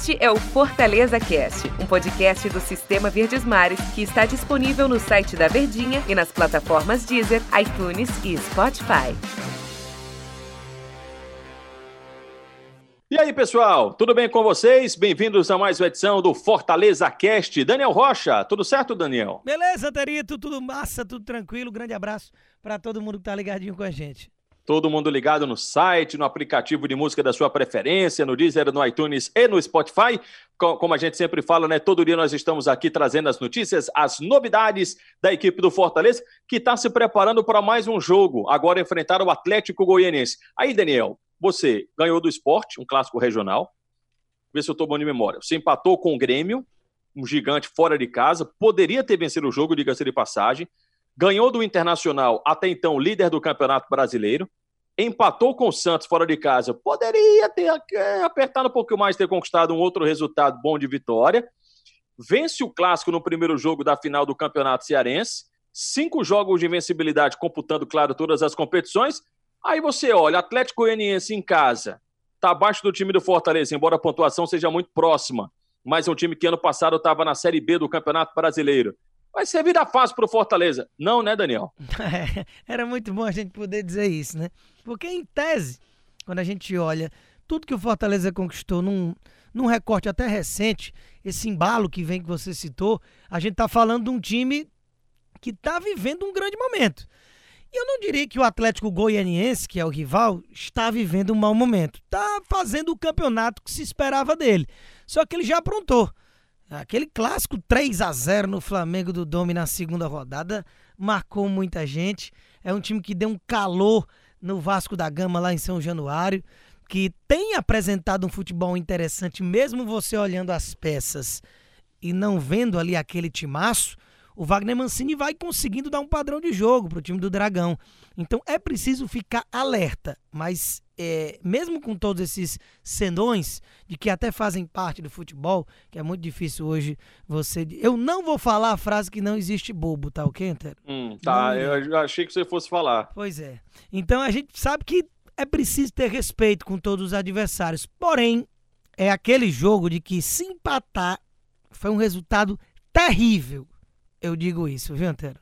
Este é o Fortaleza Cast, um podcast do Sistema Verdes Mares que está disponível no site da Verdinha e nas plataformas Deezer, iTunes e Spotify. E aí, pessoal, tudo bem com vocês? Bem-vindos a mais uma edição do Fortaleza Cast. Daniel Rocha, tudo certo, Daniel? Beleza, Terito, tudo massa, tudo tranquilo. Grande abraço para todo mundo que tá ligadinho com a gente. Todo mundo ligado no site, no aplicativo de música da sua preferência, no Deezer, no iTunes e no Spotify. Como a gente sempre fala, né? Todo dia nós estamos aqui trazendo as notícias, as novidades da equipe do Fortaleza, que está se preparando para mais um jogo. Agora enfrentar o Atlético Goianiense. Aí, Daniel, você ganhou do esporte, um clássico regional. Vê se eu estou bom de memória. Você empatou com o Grêmio, um gigante fora de casa. Poderia ter vencido o jogo, diga-se de passagem. Ganhou do Internacional, até então líder do Campeonato Brasileiro empatou com o Santos fora de casa, poderia ter é, apertado um pouco mais, ter conquistado um outro resultado bom de vitória. Vence o clássico no primeiro jogo da final do Campeonato Cearense. Cinco jogos de invencibilidade, computando, claro, todas as competições. Aí você olha, Atlético Goianiense em casa, está abaixo do time do Fortaleza, embora a pontuação seja muito próxima. Mas é um time que ano passado estava na Série B do Campeonato Brasileiro. Vai ser vida fácil para o Fortaleza. Não, né, Daniel? Era muito bom a gente poder dizer isso, né? Porque, em tese, quando a gente olha tudo que o Fortaleza conquistou num, num recorte até recente, esse embalo que vem que você citou, a gente está falando de um time que está vivendo um grande momento. E eu não diria que o Atlético Goianiense, que é o rival, está vivendo um mau momento. Está fazendo o campeonato que se esperava dele. Só que ele já aprontou. Aquele clássico 3 a 0 no Flamengo do Dome na segunda rodada marcou muita gente. É um time que deu um calor no Vasco da Gama lá em São Januário, que tem apresentado um futebol interessante, mesmo você olhando as peças e não vendo ali aquele timaço o Wagner Mancini vai conseguindo dar um padrão de jogo para o time do Dragão. Então é preciso ficar alerta, mas é, mesmo com todos esses senões, de que até fazem parte do futebol, que é muito difícil hoje você. Eu não vou falar a frase que não existe bobo, tá ok, Antero? Hum, tá, não, eu achei que você fosse falar. Pois é. Então a gente sabe que é preciso ter respeito com todos os adversários. Porém, é aquele jogo de que se empatar foi um resultado terrível eu digo isso, viu, Antero?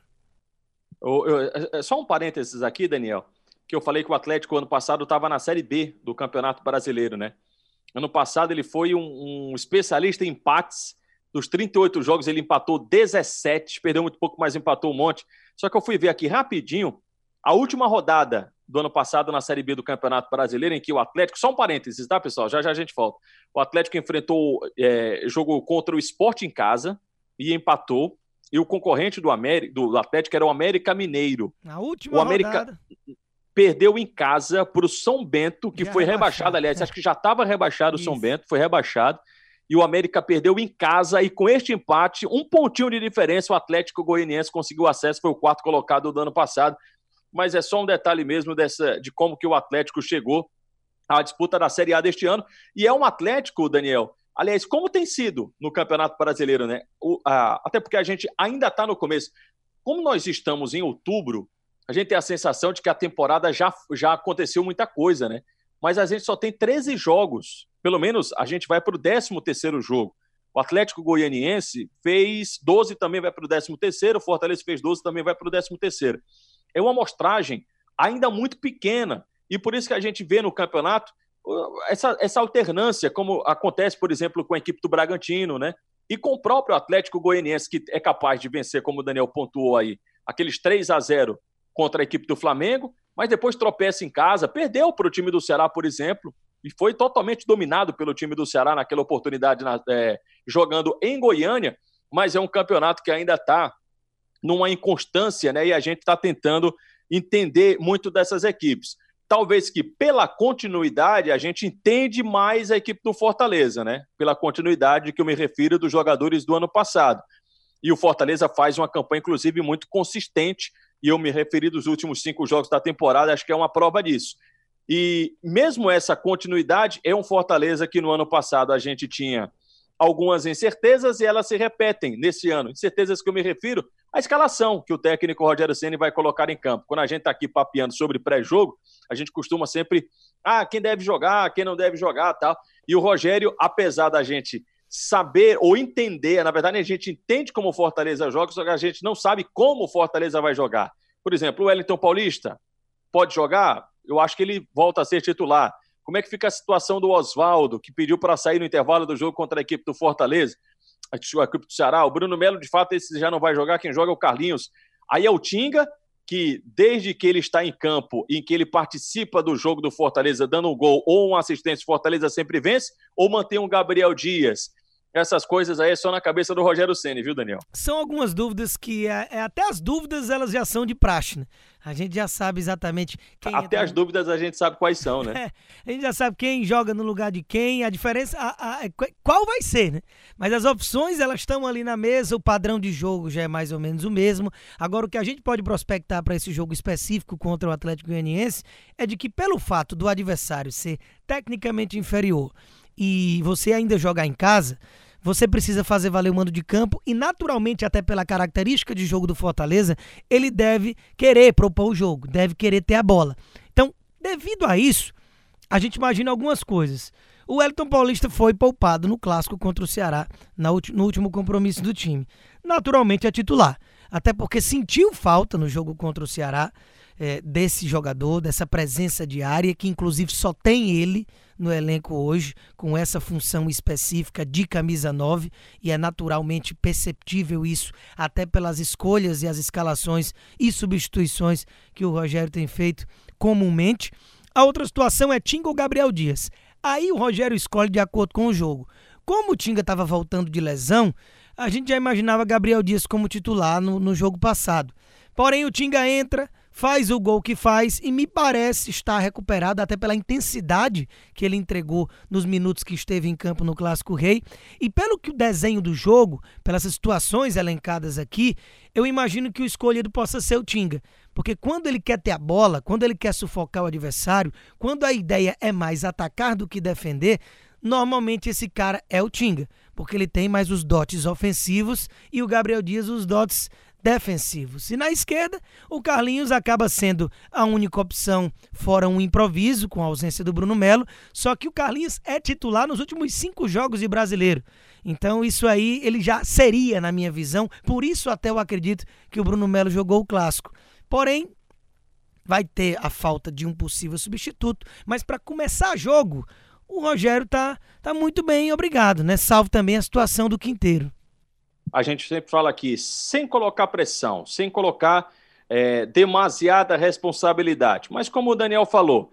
Eu, eu, é, é, só um parênteses aqui, Daniel, que eu falei que o Atlético ano passado estava na Série B do Campeonato Brasileiro, né? Ano passado ele foi um, um, especialista em empates. Dos 38 jogos, ele empatou 17, perdeu muito pouco, mas empatou um monte. Só que eu fui ver aqui rapidinho a última rodada do ano passado na Série B do Campeonato Brasileiro, em que o Atlético, só um parênteses, tá, pessoal? Já já a gente volta. O Atlético enfrentou, é, jogou contra o Esporte em casa e empatou e o concorrente do, América, do Atlético era o América Mineiro. Na última o América rodada. Perdeu em casa para o São Bento, que já foi rebaixado, rebaixado aliás, acho que já estava rebaixado o São Bento, foi rebaixado. E o América perdeu em casa e com este empate, um pontinho de diferença, o Atlético Goianiense conseguiu acesso, foi o quarto colocado do ano passado. Mas é só um detalhe mesmo dessa, de como que o Atlético chegou à disputa da Série A deste ano. E é um Atlético, Daniel, Aliás, como tem sido no Campeonato Brasileiro, né? O, a, até porque a gente ainda está no começo. Como nós estamos em outubro, a gente tem a sensação de que a temporada já, já aconteceu muita coisa, né? Mas a gente só tem 13 jogos. Pelo menos a gente vai para o 13 jogo. O Atlético Goianiense fez 12, também vai para o 13 o Fortaleza fez 12, também vai para o 13 É uma amostragem ainda muito pequena. E por isso que a gente vê no campeonato essa, essa alternância, como acontece, por exemplo, com a equipe do Bragantino, né? E com o próprio Atlético Goianiense, que é capaz de vencer, como o Daniel pontuou aí, aqueles 3 a 0 contra a equipe do Flamengo, mas depois tropeça em casa, perdeu para o time do Ceará, por exemplo, e foi totalmente dominado pelo time do Ceará naquela oportunidade, na, é, jogando em Goiânia, mas é um campeonato que ainda está numa inconstância, né? E a gente está tentando entender muito dessas equipes talvez que pela continuidade a gente entende mais a equipe do Fortaleza, né? Pela continuidade que eu me refiro dos jogadores do ano passado. E o Fortaleza faz uma campanha, inclusive, muito consistente. E eu me referi dos últimos cinco jogos da temporada, acho que é uma prova disso. E mesmo essa continuidade é um Fortaleza que no ano passado a gente tinha algumas incertezas e elas se repetem nesse ano. Incertezas que eu me refiro, a escalação que o técnico Rogério Ceni vai colocar em campo. Quando a gente está aqui papeando sobre pré-jogo, a gente costuma sempre, ah, quem deve jogar, quem não deve jogar, tal. E o Rogério, apesar da gente saber ou entender, na verdade a gente entende como o Fortaleza joga, só que a gente não sabe como o Fortaleza vai jogar. Por exemplo, o Wellington Paulista pode jogar? Eu acho que ele volta a ser titular. Como é que fica a situação do Oswaldo, que pediu para sair no intervalo do jogo contra a equipe do Fortaleza? A equipe do Ceará. O Bruno Melo, de fato, esse já não vai jogar. Quem joga é o Carlinhos. Aí é o Tinga, que desde que ele está em campo, em que ele participa do jogo do Fortaleza, dando um gol ou uma assistência, Fortaleza sempre vence, ou mantém um Gabriel Dias, essas coisas aí é só na cabeça do Rogério Ceni, viu, Daniel? São algumas dúvidas que é, é, até as dúvidas elas já são de praxe, né? A gente já sabe exatamente quem Até as dúvidas a gente sabe quais são, né? É, a gente já sabe quem joga no lugar de quem, a diferença, a, a, é qual vai ser, né? Mas as opções elas estão ali na mesa, o padrão de jogo já é mais ou menos o mesmo. Agora o que a gente pode prospectar para esse jogo específico contra o Atlético Goianiense é de que pelo fato do adversário ser tecnicamente inferior e você ainda jogar em casa, você precisa fazer valer o mando de campo e, naturalmente, até pela característica de jogo do Fortaleza, ele deve querer propor o jogo, deve querer ter a bola. Então, devido a isso, a gente imagina algumas coisas. O Elton Paulista foi poupado no clássico contra o Ceará, no último compromisso do time. Naturalmente é titular, até porque sentiu falta no jogo contra o Ceará é, desse jogador, dessa presença diária, que inclusive só tem ele no elenco hoje, com essa função específica de camisa 9, e é naturalmente perceptível isso, até pelas escolhas e as escalações e substituições que o Rogério tem feito comumente. A outra situação é Tinga ou Gabriel Dias. Aí o Rogério escolhe de acordo com o jogo. Como o Tinga estava voltando de lesão, a gente já imaginava Gabriel Dias como titular no, no jogo passado. Porém, o Tinga entra, faz o gol que faz e me parece estar recuperado até pela intensidade que ele entregou nos minutos que esteve em campo no Clássico Rei. E pelo que o desenho do jogo, pelas situações elencadas aqui, eu imagino que o escolhido possa ser o Tinga. Porque quando ele quer ter a bola, quando ele quer sufocar o adversário, quando a ideia é mais atacar do que defender, normalmente esse cara é o Tinga, porque ele tem mais os dotes ofensivos e o Gabriel Dias os dotes defensivos. E na esquerda, o Carlinhos acaba sendo a única opção, fora um improviso, com a ausência do Bruno Melo. Só que o Carlinhos é titular nos últimos cinco jogos de brasileiro. Então, isso aí ele já seria, na minha visão. Por isso, até eu acredito que o Bruno Melo jogou o clássico. Porém, vai ter a falta de um possível substituto. Mas para começar jogo, o Rogério tá, tá muito bem, obrigado, né? Salvo também a situação do Quinteiro a gente sempre fala aqui, sem colocar pressão, sem colocar é, demasiada responsabilidade. Mas como o Daniel falou,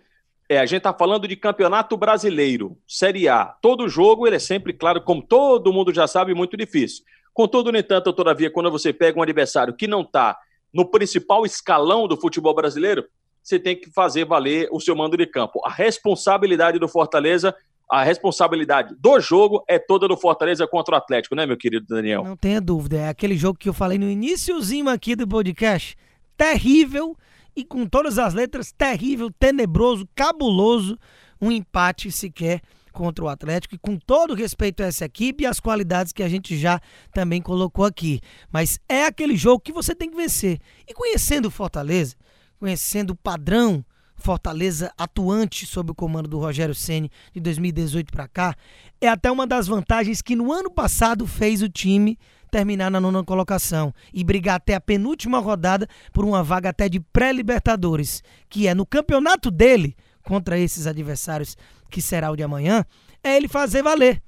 é, a gente está falando de campeonato brasileiro, Série A. Todo jogo ele é sempre, claro, como todo mundo já sabe, muito difícil. Contudo, no entanto, todavia, quando você pega um adversário que não está no principal escalão do futebol brasileiro, você tem que fazer valer o seu mando de campo. A responsabilidade do Fortaleza a responsabilidade do jogo é toda do Fortaleza contra o Atlético, né, meu querido Daniel? Não tenha dúvida. É aquele jogo que eu falei no iníciozinho aqui do podcast. Terrível e com todas as letras, terrível, tenebroso, cabuloso. Um empate sequer contra o Atlético e com todo respeito a essa equipe e as qualidades que a gente já também colocou aqui. Mas é aquele jogo que você tem que vencer. E conhecendo o Fortaleza, conhecendo o padrão Fortaleza atuante sob o comando do Rogério Ceni de 2018 para cá, é até uma das vantagens que no ano passado fez o time terminar na nona colocação e brigar até a penúltima rodada por uma vaga até de pré-libertadores, que é no campeonato dele contra esses adversários que será o de amanhã, é ele fazer valer.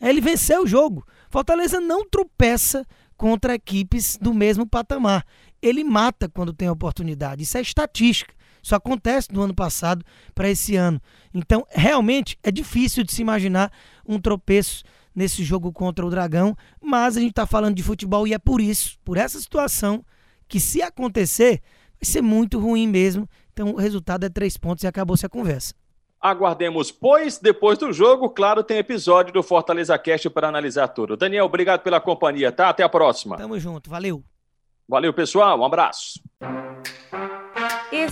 É ele vencer o jogo. Fortaleza não tropeça contra equipes do mesmo patamar. Ele mata quando tem oportunidade. Isso é estatística. Isso acontece do ano passado para esse ano. Então, realmente é difícil de se imaginar um tropeço nesse jogo contra o Dragão, mas a gente está falando de futebol e é por isso, por essa situação, que se acontecer, vai ser muito ruim mesmo. Então, o resultado é três pontos e acabou-se a conversa. Aguardemos, pois, depois do jogo, claro, tem episódio do Fortaleza Cast para analisar tudo. Daniel, obrigado pela companhia, tá? Até a próxima. Tamo junto, valeu. Valeu, pessoal, um abraço.